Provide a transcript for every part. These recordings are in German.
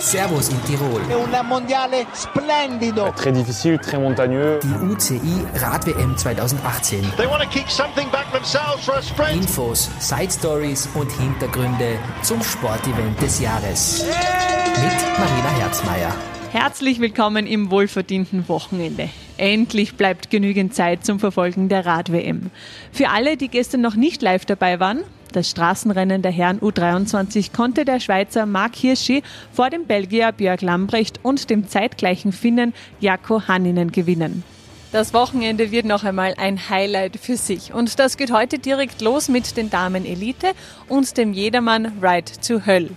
Servus in Tirol. È un mondiale splendido. Très difficile, très montagneux. Die UCI Rad-WM 2018. They want to kick something back themselves for a sprint. Infos, Side Stories und Hintergründe zum Sportevent des Jahres. Mit Marina Herzmeier. Herzlich willkommen im wohlverdienten Wochenende. Endlich bleibt genügend Zeit zum Verfolgen der Rad-WM. Für alle, die gestern noch nicht live dabei waren, das Straßenrennen der Herren U23 konnte der Schweizer Mark Hirschi vor dem Belgier Björg Lambrecht und dem zeitgleichen Finnen Jaakko Hanninen gewinnen. Das Wochenende wird noch einmal ein Highlight für sich. Und das geht heute direkt los mit den Damen Elite und dem Jedermann Ride to Höll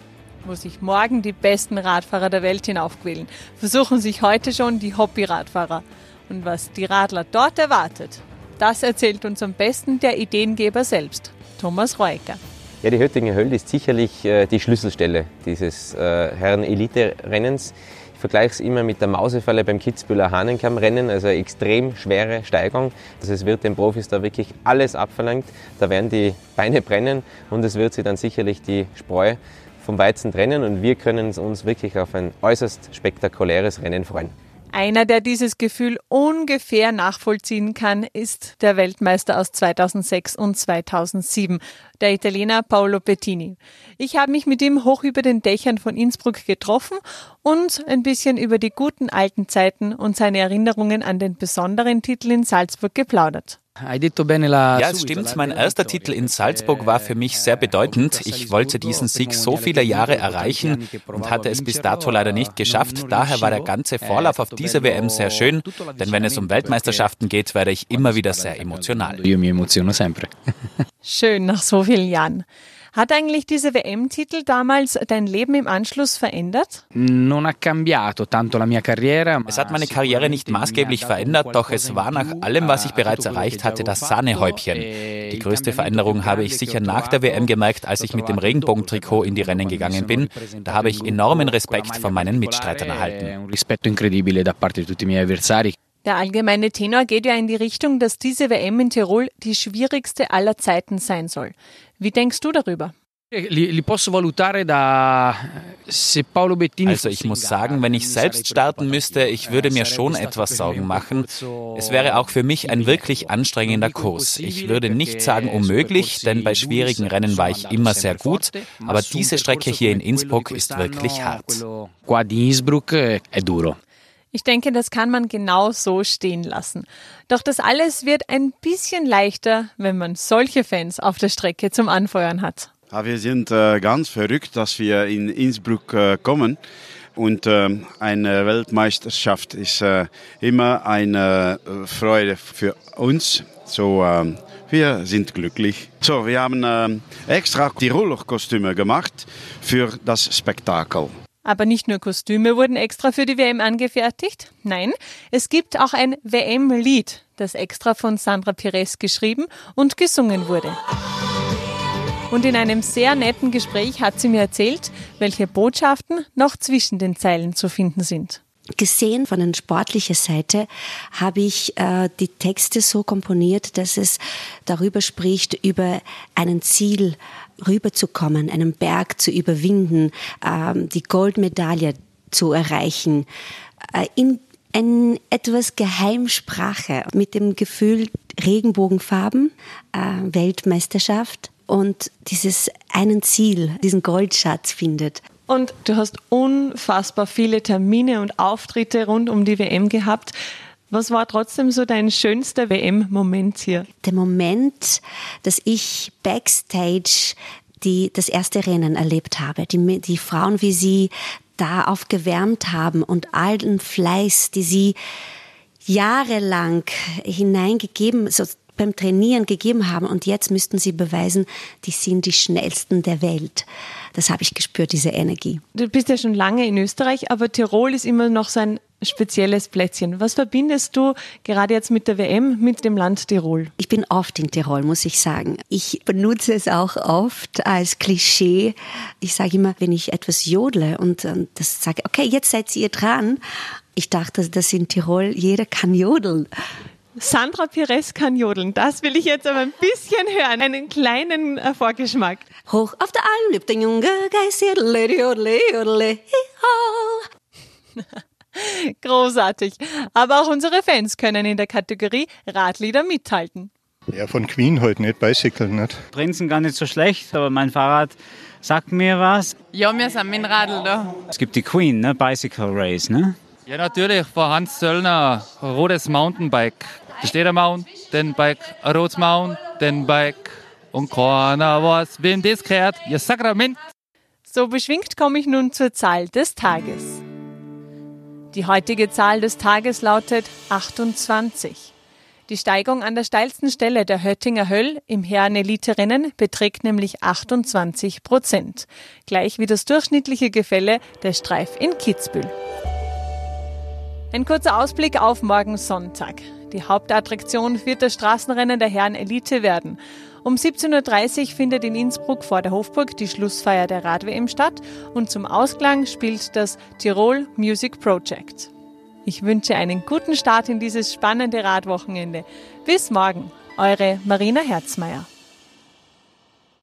wo sich morgen die besten Radfahrer der Welt hinaufquälen, versuchen sich heute schon die Hobby-Radfahrer. Und was die Radler dort erwartet, das erzählt uns am besten der Ideengeber selbst, Thomas Reuker. Ja, die Höttinger Höll ist sicherlich äh, die Schlüsselstelle dieses äh, Herren-Elite-Rennens. Ich vergleiche es immer mit der Mausefalle beim Kitzbühler Hahnenkamm-Rennen, also eine extrem schwere Steigung. Also es wird den Profis da wirklich alles abverlangt. Da werden die Beine brennen und es wird sie dann sicherlich die Spreu vom Weizen trennen und wir können uns wirklich auf ein äußerst spektakuläres Rennen freuen. Einer, der dieses Gefühl ungefähr nachvollziehen kann, ist der Weltmeister aus 2006 und 2007, der Italiener Paolo Bettini. Ich habe mich mit ihm hoch über den Dächern von Innsbruck getroffen und ein bisschen über die guten alten Zeiten und seine Erinnerungen an den besonderen Titel in Salzburg geplaudert. Ja, es stimmt. Mein erster Titel in Salzburg war für mich sehr bedeutend. Ich wollte diesen Sieg so viele Jahre erreichen und hatte es bis dato leider nicht geschafft. Daher war der ganze Vorlauf auf diese WM sehr schön, denn wenn es um Weltmeisterschaften geht, werde ich immer wieder sehr emotional. Schön nach so vielen Jahren. Hat eigentlich diese WM-Titel damals dein Leben im Anschluss verändert? Es hat meine Karriere nicht maßgeblich verändert, doch es war nach allem, was ich bereits erreicht hatte, das Sahnehäubchen. Die größte Veränderung habe ich sicher nach der WM gemerkt, als ich mit dem Regenbogentrikot in die Rennen gegangen bin. Da habe ich enormen Respekt von meinen Mitstreitern erhalten. Der allgemeine Tenor geht ja in die Richtung, dass diese WM in Tirol die schwierigste aller Zeiten sein soll. Wie denkst du darüber? Also ich muss sagen, wenn ich selbst starten müsste, ich würde mir schon etwas Sorgen machen. Es wäre auch für mich ein wirklich anstrengender Kurs. Ich würde nicht sagen unmöglich, denn bei schwierigen Rennen war ich immer sehr gut, aber diese Strecke hier in Innsbruck ist wirklich hart. Ich denke, das kann man genau so stehen lassen. Doch das alles wird ein bisschen leichter, wenn man solche Fans auf der Strecke zum Anfeuern hat. Ja, wir sind äh, ganz verrückt, dass wir in Innsbruck äh, kommen. Und äh, eine Weltmeisterschaft ist äh, immer eine äh, Freude für uns. So, ähm, wir sind glücklich. So, wir haben äh, extra Tiroler Kostüme gemacht für das Spektakel. Aber nicht nur Kostüme wurden extra für die WM angefertigt. Nein, es gibt auch ein WM-Lied, das extra von Sandra Pires geschrieben und gesungen wurde. Und in einem sehr netten Gespräch hat sie mir erzählt, welche Botschaften noch zwischen den Zeilen zu finden sind. Gesehen von der sportlichen Seite habe ich äh, die Texte so komponiert, dass es darüber spricht, über einen Ziel rüberzukommen, einen Berg zu überwinden, äh, die Goldmedaille zu erreichen, äh, in ein etwas Geheimsprache mit dem Gefühl Regenbogenfarben, äh, Weltmeisterschaft und dieses einen Ziel, diesen Goldschatz findet. Und du hast unfassbar viele Termine und Auftritte rund um die WM gehabt. Was war trotzdem so dein schönster WM-Moment hier? Der Moment, dass ich backstage die, das erste Rennen erlebt habe. Die, die Frauen, wie sie da aufgewärmt haben und all den Fleiß, die sie jahrelang hineingegeben, so beim Trainieren gegeben haben und jetzt müssten sie beweisen, die sind die schnellsten der Welt. Das habe ich gespürt, diese Energie. Du bist ja schon lange in Österreich, aber Tirol ist immer noch so ein spezielles Plätzchen. Was verbindest du gerade jetzt mit der WM mit dem Land Tirol? Ich bin oft in Tirol, muss ich sagen. Ich benutze es auch oft als Klischee. Ich sage immer, wenn ich etwas jodle und das sage, okay, jetzt seid ihr dran. Ich dachte, dass in Tirol jeder kann jodeln. Sandra Pires kann jodeln. Das will ich jetzt aber ein bisschen hören. Einen kleinen äh, Vorgeschmack. Hoch auf der Alm lebt ein Junge, Geist, jodle, jodle, jodle, Großartig. Aber auch unsere Fans können in der Kategorie Radlieder mithalten. Ja, von Queen heute nicht, Bicycle nicht. Prinzen gar nicht so schlecht, aber mein Fahrrad sagt mir was. Ja, wir sind mit dem Radl da. Es gibt die Queen, ne? Bicycle Race, ne? Ja, natürlich, von Hans Zöllner, rotes Mountainbike. Da steht ein Mountainbike, ein rotes Mountainbike. Und keiner weiß, wem das gehört. Ihr Sakrament. So beschwingt komme ich nun zur Zahl des Tages. Die heutige Zahl des Tages lautet 28. Die Steigung an der steilsten Stelle der Höttinger Höll im Herren-Elite-Rennen beträgt nämlich 28 Prozent, gleich wie das durchschnittliche Gefälle der Streif in Kitzbühel. Ein kurzer Ausblick auf morgen Sonntag. Die Hauptattraktion wird das Straßenrennen der Herren Elite werden. Um 17.30 Uhr findet in Innsbruck vor der Hofburg die Schlussfeier der Rad-WM statt und zum Ausklang spielt das Tirol Music Project. Ich wünsche einen guten Start in dieses spannende Radwochenende. Bis morgen, eure Marina Herzmeier.